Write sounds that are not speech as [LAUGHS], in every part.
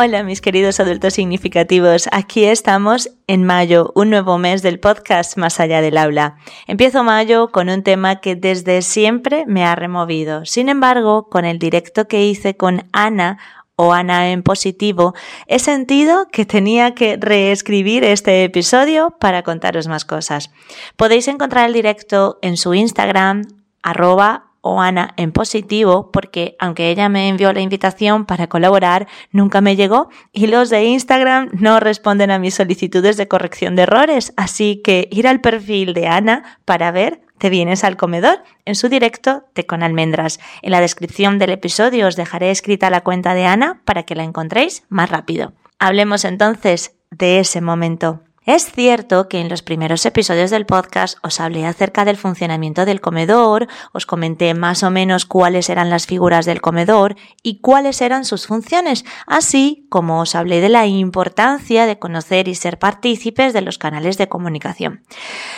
Hola mis queridos adultos significativos, aquí estamos en mayo, un nuevo mes del podcast Más allá del aula. Empiezo mayo con un tema que desde siempre me ha removido. Sin embargo, con el directo que hice con Ana, o Ana en positivo, he sentido que tenía que reescribir este episodio para contaros más cosas. Podéis encontrar el directo en su Instagram, arroba Ana en positivo porque aunque ella me envió la invitación para colaborar, nunca me llegó y los de Instagram no responden a mis solicitudes de corrección de errores. Así que ir al perfil de Ana para ver te vienes al comedor en su directo de con almendras. En la descripción del episodio os dejaré escrita la cuenta de Ana para que la encontréis más rápido. Hablemos entonces de ese momento. Es cierto que en los primeros episodios del podcast os hablé acerca del funcionamiento del comedor, os comenté más o menos cuáles eran las figuras del comedor y cuáles eran sus funciones, así como os hablé de la importancia de conocer y ser partícipes de los canales de comunicación.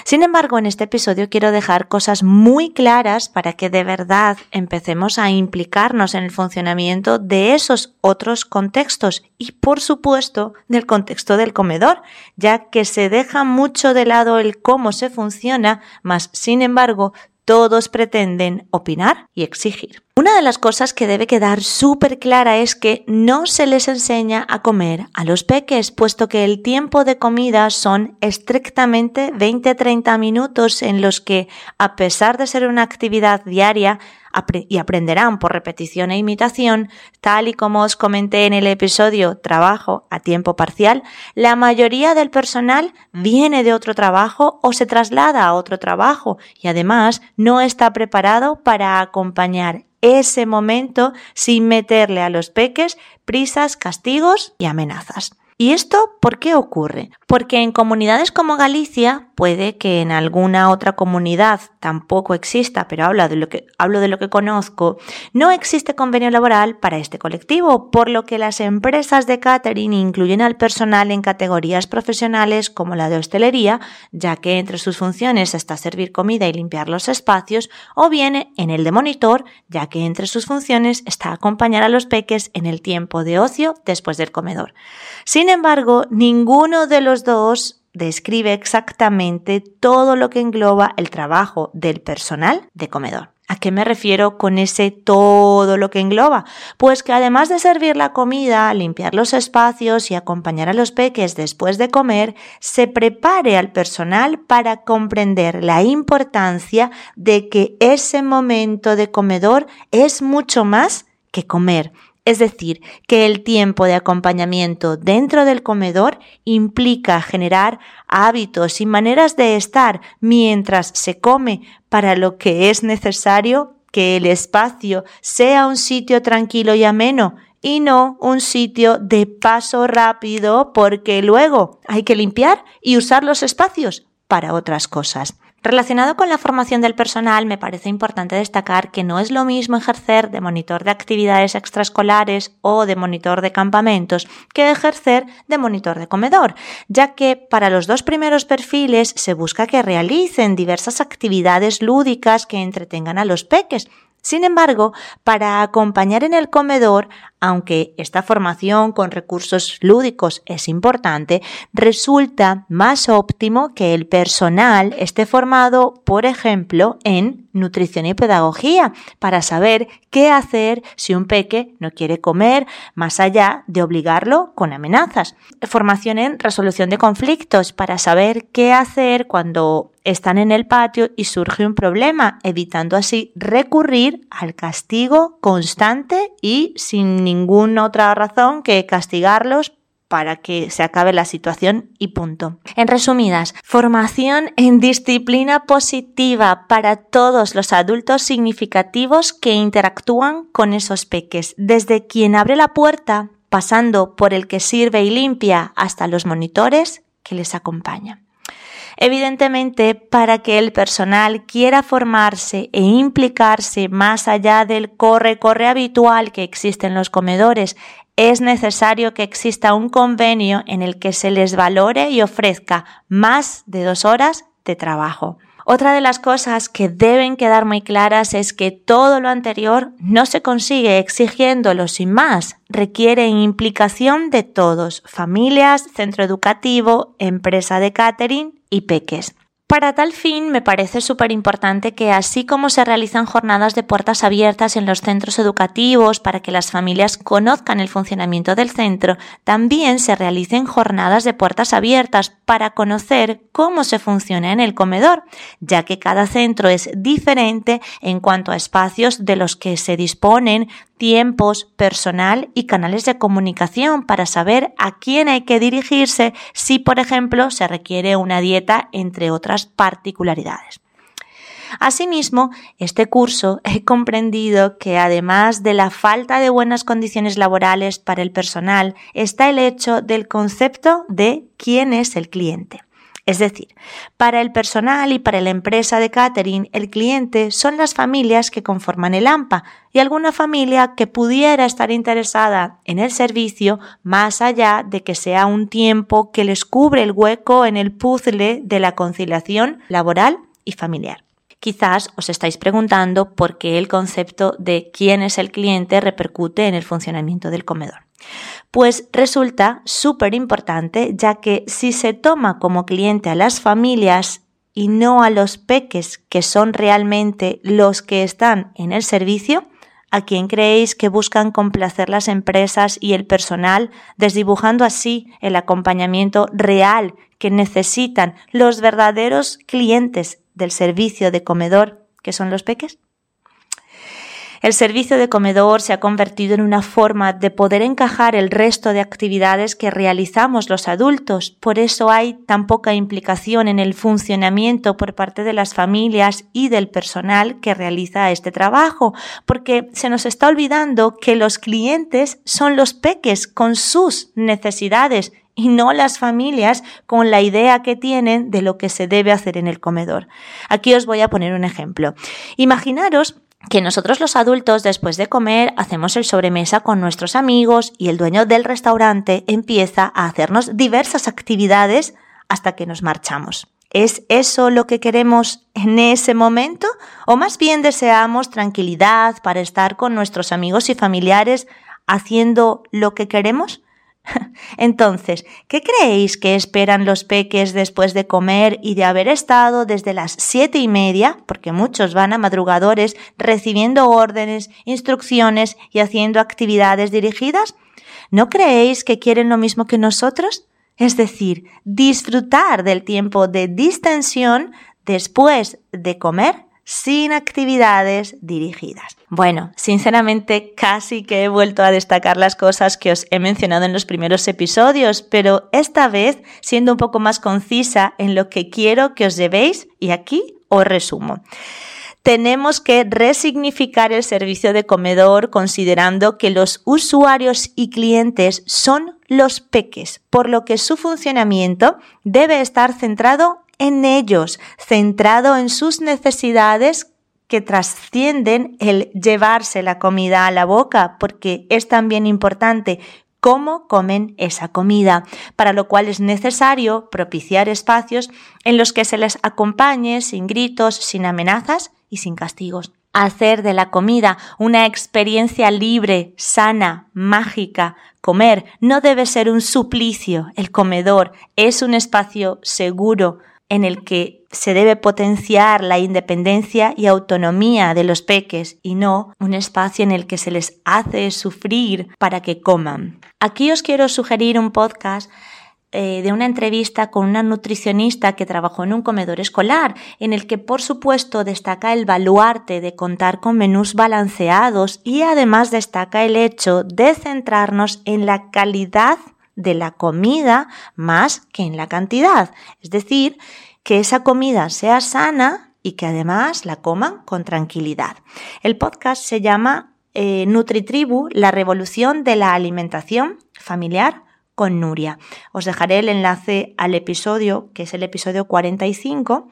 Sin embargo, en este episodio quiero dejar cosas muy claras para que de verdad empecemos a implicarnos en el funcionamiento de esos otros contextos y, por supuesto, del contexto del comedor, ya que se deja mucho de lado el cómo se funciona, mas sin embargo todos pretenden opinar y exigir. Una de las cosas que debe quedar súper clara es que no se les enseña a comer a los peques, puesto que el tiempo de comida son estrictamente 20-30 minutos en los que, a pesar de ser una actividad diaria, y aprenderán por repetición e imitación, tal y como os comenté en el episodio Trabajo a tiempo parcial, la mayoría del personal viene de otro trabajo o se traslada a otro trabajo y además no está preparado para acompañar ese momento sin meterle a los peques prisas, castigos y amenazas. ¿Y esto por qué ocurre? Porque en comunidades como Galicia, puede que en alguna otra comunidad tampoco exista, pero hablo de lo que, hablo de lo que conozco, no existe convenio laboral para este colectivo, por lo que las empresas de catering incluyen al personal en categorías profesionales como la de hostelería, ya que entre sus funciones está servir comida y limpiar los espacios, o bien en el de monitor, ya que entre sus funciones está acompañar a los peques en el tiempo de ocio después del comedor. Sin embargo, ninguno de los dos describe exactamente todo lo que engloba el trabajo del personal de comedor. ¿A qué me refiero con ese todo lo que engloba? Pues que además de servir la comida, limpiar los espacios y acompañar a los peques después de comer, se prepare al personal para comprender la importancia de que ese momento de comedor es mucho más que comer, es decir, que el tiempo de acompañamiento dentro del comedor implica generar hábitos y maneras de estar mientras se come para lo que es necesario que el espacio sea un sitio tranquilo y ameno y no un sitio de paso rápido porque luego hay que limpiar y usar los espacios para otras cosas. Relacionado con la formación del personal, me parece importante destacar que no es lo mismo ejercer de monitor de actividades extraescolares o de monitor de campamentos que ejercer de monitor de comedor, ya que para los dos primeros perfiles se busca que realicen diversas actividades lúdicas que entretengan a los peques, sin embargo, para acompañar en el comedor, aunque esta formación con recursos lúdicos es importante, resulta más óptimo que el personal esté formado, por ejemplo, en nutrición y pedagogía, para saber qué hacer si un peque no quiere comer, más allá de obligarlo con amenazas. Formación en resolución de conflictos, para saber qué hacer cuando están en el patio y surge un problema, evitando así recurrir al castigo constante y sin ninguna otra razón que castigarlos para que se acabe la situación y punto. En resumidas, formación en disciplina positiva para todos los adultos significativos que interactúan con esos peques, desde quien abre la puerta, pasando por el que sirve y limpia hasta los monitores que les acompaña. Evidentemente, para que el personal quiera formarse e implicarse más allá del corre-corre habitual que existe en los comedores, es necesario que exista un convenio en el que se les valore y ofrezca más de dos horas de trabajo. Otra de las cosas que deben quedar muy claras es que todo lo anterior no se consigue exigiéndolo sin más, requiere implicación de todos, familias, centro educativo, empresa de catering y peques. Para tal fin, me parece súper importante que así como se realizan jornadas de puertas abiertas en los centros educativos para que las familias conozcan el funcionamiento del centro, también se realicen jornadas de puertas abiertas para conocer cómo se funciona en el comedor, ya que cada centro es diferente en cuanto a espacios de los que se disponen, tiempos, personal y canales de comunicación para saber a quién hay que dirigirse si, por ejemplo, se requiere una dieta, entre otras particularidades. Asimismo, este curso [LAUGHS] he comprendido que además de la falta de buenas condiciones laborales para el personal, está el hecho del concepto de quién es el cliente. Es decir, para el personal y para la empresa de catering, el cliente son las familias que conforman el AMPA y alguna familia que pudiera estar interesada en el servicio más allá de que sea un tiempo que les cubre el hueco en el puzzle de la conciliación laboral y familiar. Quizás os estáis preguntando por qué el concepto de quién es el cliente repercute en el funcionamiento del comedor. Pues resulta súper importante ya que si se toma como cliente a las familias y no a los peques que son realmente los que están en el servicio, ¿a quién creéis que buscan complacer las empresas y el personal, desdibujando así el acompañamiento real que necesitan los verdaderos clientes del servicio de comedor, que son los peques? El servicio de comedor se ha convertido en una forma de poder encajar el resto de actividades que realizamos los adultos. Por eso hay tan poca implicación en el funcionamiento por parte de las familias y del personal que realiza este trabajo, porque se nos está olvidando que los clientes son los peques con sus necesidades y no las familias con la idea que tienen de lo que se debe hacer en el comedor. Aquí os voy a poner un ejemplo. Imaginaros que nosotros los adultos después de comer hacemos el sobremesa con nuestros amigos y el dueño del restaurante empieza a hacernos diversas actividades hasta que nos marchamos. ¿Es eso lo que queremos en ese momento? ¿O más bien deseamos tranquilidad para estar con nuestros amigos y familiares haciendo lo que queremos? [LAUGHS] Entonces, ¿qué creéis que esperan los peques después de comer y de haber estado desde las siete y media, porque muchos van a madrugadores, recibiendo órdenes, instrucciones y haciendo actividades dirigidas? ¿No creéis que quieren lo mismo que nosotros? Es decir, disfrutar del tiempo de distensión después de comer sin actividades dirigidas. Bueno, sinceramente casi que he vuelto a destacar las cosas que os he mencionado en los primeros episodios, pero esta vez siendo un poco más concisa en lo que quiero que os llevéis y aquí os resumo tenemos que resignificar el servicio de comedor considerando que los usuarios y clientes son los peques, por lo que su funcionamiento debe estar centrado en ellos, centrado en sus necesidades que trascienden el llevarse la comida a la boca, porque es también importante cómo comen esa comida, para lo cual es necesario propiciar espacios en los que se les acompañe sin gritos, sin amenazas y sin castigos. Hacer de la comida una experiencia libre, sana, mágica. Comer no debe ser un suplicio. El comedor es un espacio seguro, en el que se debe potenciar la independencia y autonomía de los peques y no un espacio en el que se les hace sufrir para que coman. Aquí os quiero sugerir un podcast eh, de una entrevista con una nutricionista que trabajó en un comedor escolar, en el que por supuesto destaca el baluarte de contar con menús balanceados y además destaca el hecho de centrarnos en la calidad de la comida más que en la cantidad. Es decir, que esa comida sea sana y que además la coman con tranquilidad. El podcast se llama eh, NutriTribu, la revolución de la alimentación familiar con Nuria. Os dejaré el enlace al episodio, que es el episodio 45,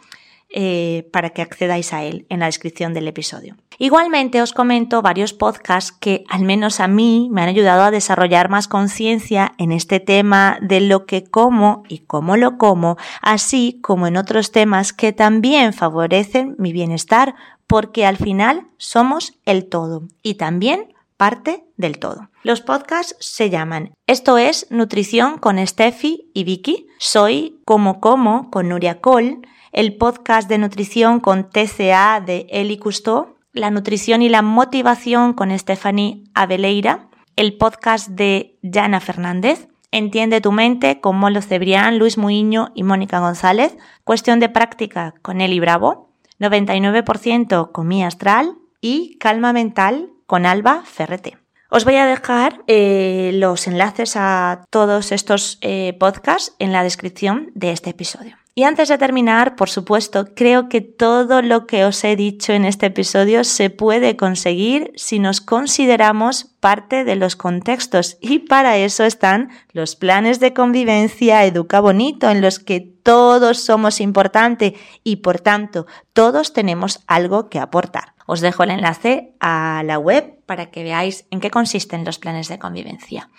eh, para que accedáis a él en la descripción del episodio. Igualmente os comento varios podcasts que al menos a mí me han ayudado a desarrollar más conciencia en este tema de lo que como y cómo lo como, así como en otros temas que también favorecen mi bienestar porque al final somos el todo y también parte del todo. Los podcasts se llaman Esto es Nutrición con Steffi y Vicky, Soy Como Como con Nuria Cole, el podcast de nutrición con TCA de Eli Cousteau, la nutrición y la motivación con Stephanie Aveleira, el podcast de Jana Fernández, Entiende tu mente con Molo Cebrián, Luis Muiño y Mónica González, Cuestión de práctica con Eli Bravo, 99% con Mi Astral y Calma Mental con Alba Ferrete. Os voy a dejar eh, los enlaces a todos estos eh, podcasts en la descripción de este episodio. Y antes de terminar, por supuesto, creo que todo lo que os he dicho en este episodio se puede conseguir si nos consideramos parte de los contextos y para eso están los planes de convivencia Educa Bonito en los que todos somos importantes y por tanto todos tenemos algo que aportar. Os dejo el enlace a la web para que veáis en qué consisten los planes de convivencia.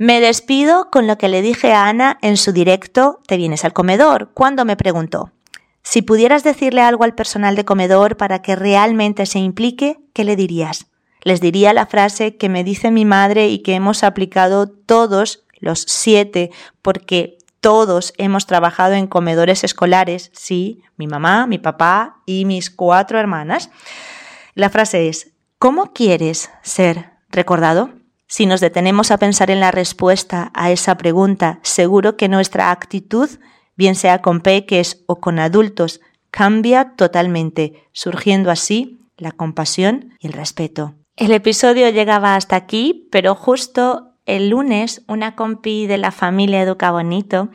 Me despido con lo que le dije a Ana en su directo Te vienes al comedor, cuando me preguntó, si pudieras decirle algo al personal de comedor para que realmente se implique, ¿qué le dirías? Les diría la frase que me dice mi madre y que hemos aplicado todos los siete, porque todos hemos trabajado en comedores escolares, sí, mi mamá, mi papá y mis cuatro hermanas. La frase es, ¿cómo quieres ser recordado? Si nos detenemos a pensar en la respuesta a esa pregunta, seguro que nuestra actitud, bien sea con peques o con adultos, cambia totalmente, surgiendo así la compasión y el respeto. El episodio llegaba hasta aquí, pero justo el lunes una compi de la familia Educa Bonito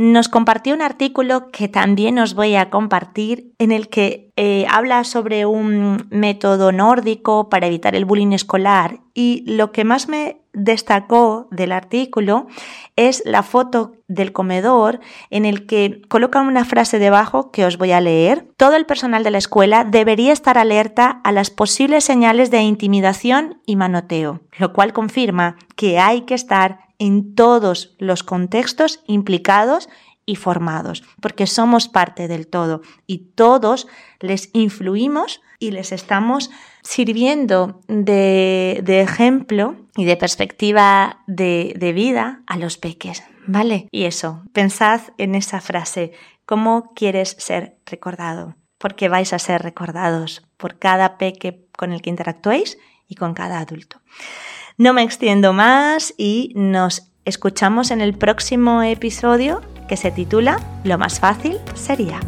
nos compartió un artículo que también os voy a compartir en el que eh, habla sobre un método nórdico para evitar el bullying escolar y lo que más me destacó del artículo es la foto del comedor en el que colocan una frase debajo que os voy a leer. Todo el personal de la escuela debería estar alerta a las posibles señales de intimidación y manoteo, lo cual confirma que hay que estar en todos los contextos implicados y formados, porque somos parte del todo y todos les influimos y les estamos sirviendo de, ejemplo y de perspectiva de, vida a los peques, ¿vale? Y eso, pensad en esa frase, ¿cómo quieres ser recordado? Porque vais a ser recordados por cada peque con el que interactuéis y con cada adulto. No me extiendo más y nos escuchamos en el próximo episodio que se titula Lo más fácil sería.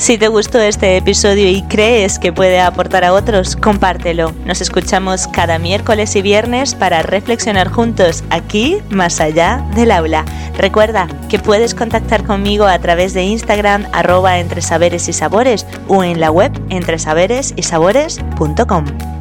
Si te gustó este episodio y crees que puede aportar a otros, compártelo. Nos escuchamos cada miércoles y viernes para reflexionar juntos aquí, más allá del aula. Recuerda que puedes contactar conmigo a través de Instagram arroba entre saberes y sabores o en la web entresaberesysabores.com.